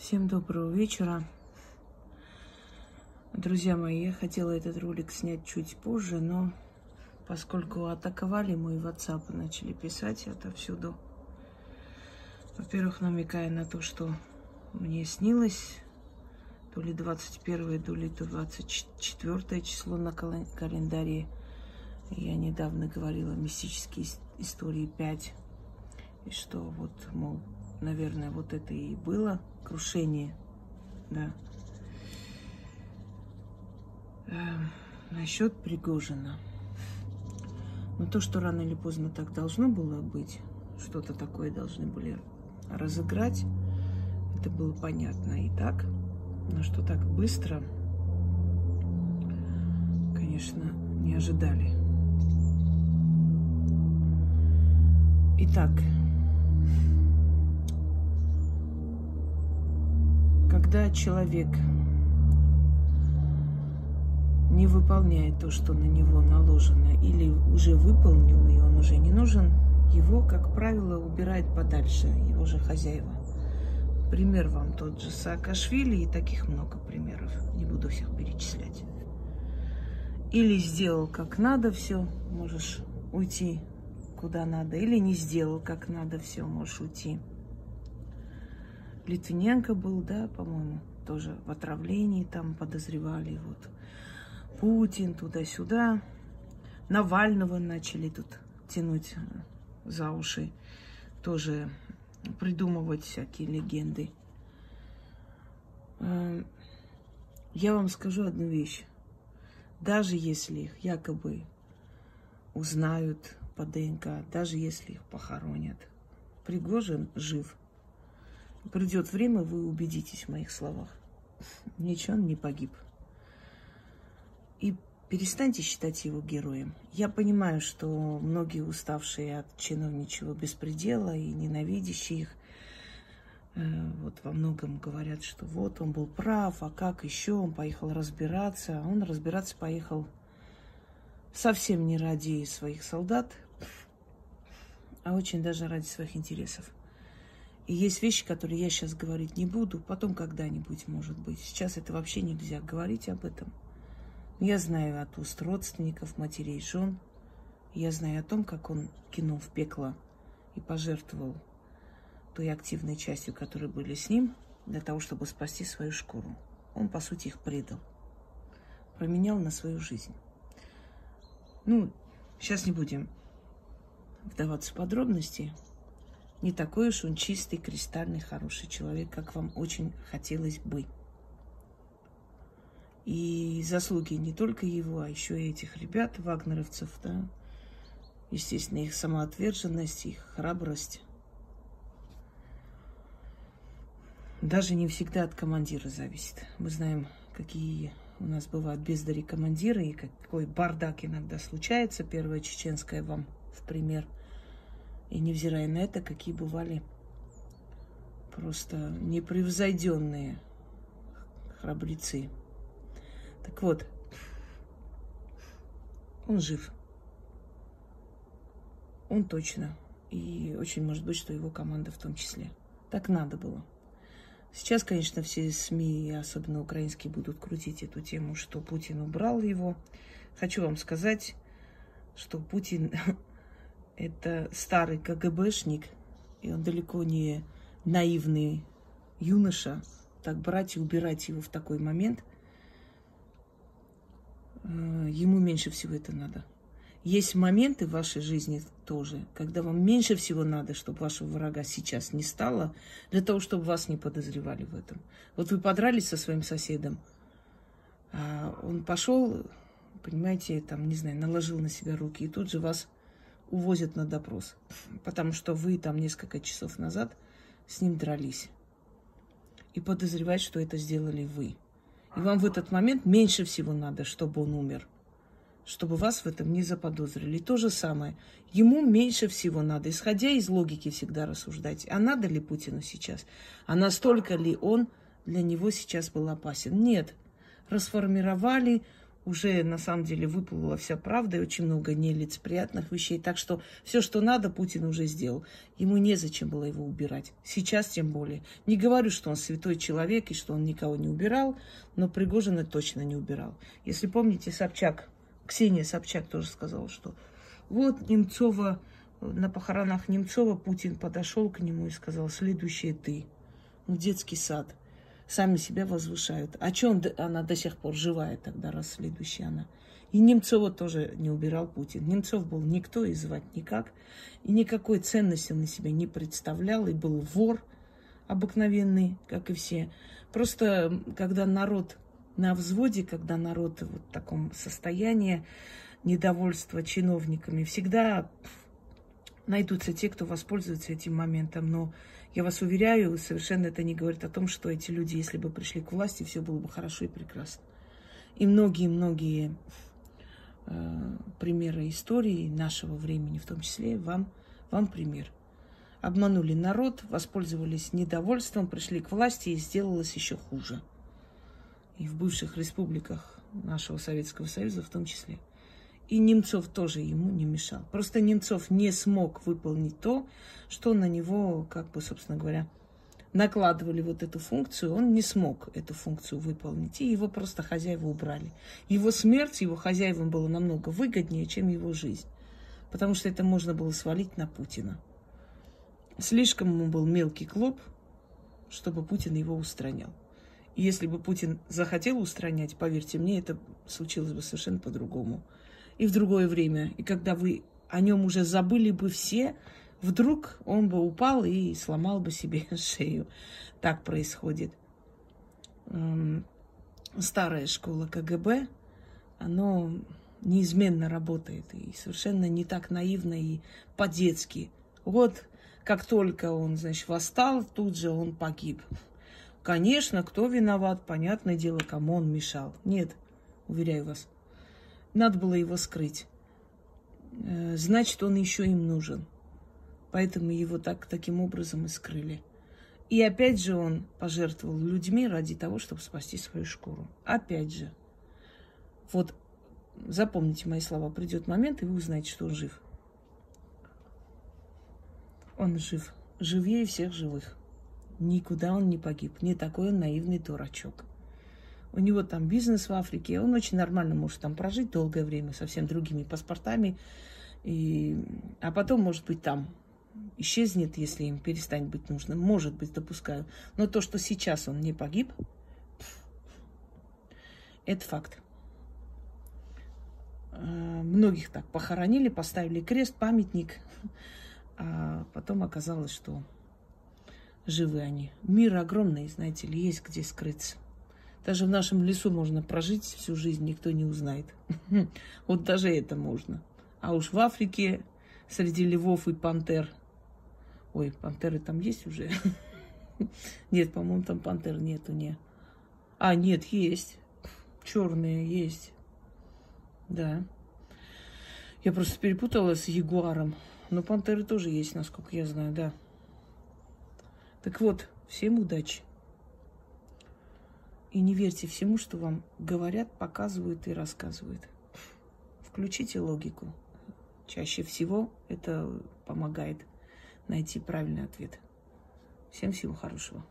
Всем доброго вечера. Друзья мои, я хотела этот ролик снять чуть позже, но поскольку атаковали мой WhatsApp, начали писать отовсюду. Во-первых, намекая на то, что мне снилось то ли 21, то ли 24 число на календаре. Я недавно говорила мистические истории 5. И что вот, мол, наверное, вот это и было крушение, да. Э, насчет Пригожина. Но то, что рано или поздно так должно было быть, что-то такое должны были разыграть, это было понятно и так. Но что так быстро, конечно, не ожидали. Итак, когда человек не выполняет то, что на него наложено, или уже выполнил, и он уже не нужен, его, как правило, убирает подальше, его же хозяева. Пример вам тот же Саакашвили, и таких много примеров, не буду всех перечислять. Или сделал как надо все, можешь уйти куда надо, или не сделал как надо все, можешь уйти. Литвиненко был, да, по-моему, тоже в отравлении там подозревали. Вот. Путин туда-сюда. Навального начали тут тянуть э, за уши. Тоже придумывать всякие легенды. Э, я вам скажу одну вещь. Даже если их якобы узнают по ДНК, даже если их похоронят, Пригожин жив – Придет время, вы убедитесь в моих словах. Ничего он не погиб. И перестаньте считать его героем. Я понимаю, что многие уставшие от чиновничьего беспредела и ненавидящие их, э, вот во многом говорят, что вот он был прав, а как еще, он поехал разбираться. А он разбираться поехал совсем не ради своих солдат, а очень даже ради своих интересов. И есть вещи, которые я сейчас говорить не буду, потом когда-нибудь, может быть. Сейчас это вообще нельзя говорить об этом. Я знаю от уст родственников, матерей, жен. Я знаю о том, как он кинул в пекло и пожертвовал той активной частью, которые были с ним, для того, чтобы спасти свою шкуру. Он, по сути, их предал. Променял на свою жизнь. Ну, сейчас не будем вдаваться в подробности не такой уж он чистый, кристальный, хороший человек, как вам очень хотелось бы. И заслуги не только его, а еще и этих ребят, вагнеровцев, да, естественно, их самоотверженность, их храбрость. Даже не всегда от командира зависит. Мы знаем, какие у нас бывают бездари командиры, и какой бардак иногда случается. Первая чеченская вам в пример – и невзирая на это, какие бывали просто непревзойденные храбрецы. Так вот, он жив. Он точно. И очень может быть, что его команда в том числе. Так надо было. Сейчас, конечно, все СМИ, особенно украинские, будут крутить эту тему, что Путин убрал его. Хочу вам сказать, что Путин это старый КГБшник, и он далеко не наивный юноша. Так брать и убирать его в такой момент, э, ему меньше всего это надо. Есть моменты в вашей жизни тоже, когда вам меньше всего надо, чтобы вашего врага сейчас не стало, для того, чтобы вас не подозревали в этом. Вот вы подрались со своим соседом, а он пошел, понимаете, там, не знаю, наложил на себя руки, и тут же вас увозят на допрос, потому что вы там несколько часов назад с ним дрались. И подозревать, что это сделали вы. И вам в этот момент меньше всего надо, чтобы он умер. Чтобы вас в этом не заподозрили. И то же самое. Ему меньше всего надо, исходя из логики всегда рассуждать. А надо ли Путину сейчас? А настолько ли он для него сейчас был опасен? Нет. Расформировали, уже на самом деле выплыла вся правда и очень много нелицеприятных вещей. Так что все, что надо, Путин уже сделал. Ему незачем было его убирать. Сейчас тем более. Не говорю, что он святой человек и что он никого не убирал, но Пригожина точно не убирал. Если помните, Собчак, Ксения Собчак тоже сказала, что вот Немцова, на похоронах Немцова Путин подошел к нему и сказал, следующее ты. Ну, детский сад сами себя возвышают. А что она до сих пор живая тогда, раз следующая она? И Немцова тоже не убирал Путин. Немцов был никто и звать никак. И никакой ценности он на себя не представлял. И был вор обыкновенный, как и все. Просто когда народ на взводе, когда народ вот в таком состоянии недовольства чиновниками, всегда найдутся те, кто воспользуется этим моментом. Но я вас уверяю, совершенно это не говорит о том, что эти люди, если бы пришли к власти, все было бы хорошо и прекрасно. И многие-многие э, примеры истории нашего времени, в том числе вам, вам пример. Обманули народ, воспользовались недовольством, пришли к власти и сделалось еще хуже. И в бывших республиках нашего Советского Союза в том числе. И Немцов тоже ему не мешал. Просто Немцов не смог выполнить то, что на него, как бы, собственно говоря, накладывали вот эту функцию, он не смог эту функцию выполнить, и его просто хозяева убрали. Его смерть его хозяевам было намного выгоднее, чем его жизнь, потому что это можно было свалить на Путина. Слишком ему был мелкий клоп, чтобы Путин его устранял. И если бы Путин захотел устранять, поверьте мне, это случилось бы совершенно по-другому и в другое время. И когда вы о нем уже забыли бы все, вдруг он бы упал и сломал бы себе шею. Так происходит. Старая школа КГБ, оно неизменно работает и совершенно не так наивно и по-детски. Вот как только он, значит, восстал, тут же он погиб. Конечно, кто виноват, понятное дело, кому он мешал. Нет, уверяю вас. Надо было его скрыть. Э, значит, он еще им нужен. Поэтому его так, таким образом и скрыли. И опять же он пожертвовал людьми ради того, чтобы спасти свою шкуру. Опять же. Вот запомните мои слова. Придет момент, и вы узнаете, что он жив. Он жив. Живее всех живых. Никуда он не погиб. Не такой он наивный дурачок у него там бизнес в Африке, он очень нормально может там прожить долгое время, совсем другими паспортами, и, а потом, может быть, там исчезнет, если им перестанет быть нужным. Может быть, допускаю. Но то, что сейчас он не погиб, это факт. А, многих так похоронили, поставили крест, памятник, а потом оказалось, что живы они. Мир огромный, знаете ли, есть где скрыться. Даже в нашем лесу можно прожить всю жизнь, никто не узнает. Вот даже это можно. А уж в Африке среди львов и пантер. Ой, пантеры там есть уже? Нет, по-моему, там пантер нету, не. А, нет, есть. Черные есть. Да. Я просто перепутала с ягуаром. Но пантеры тоже есть, насколько я знаю, да. Так вот, всем удачи. И не верьте всему, что вам говорят, показывают и рассказывают. Включите логику. Чаще всего это помогает найти правильный ответ. Всем всего хорошего.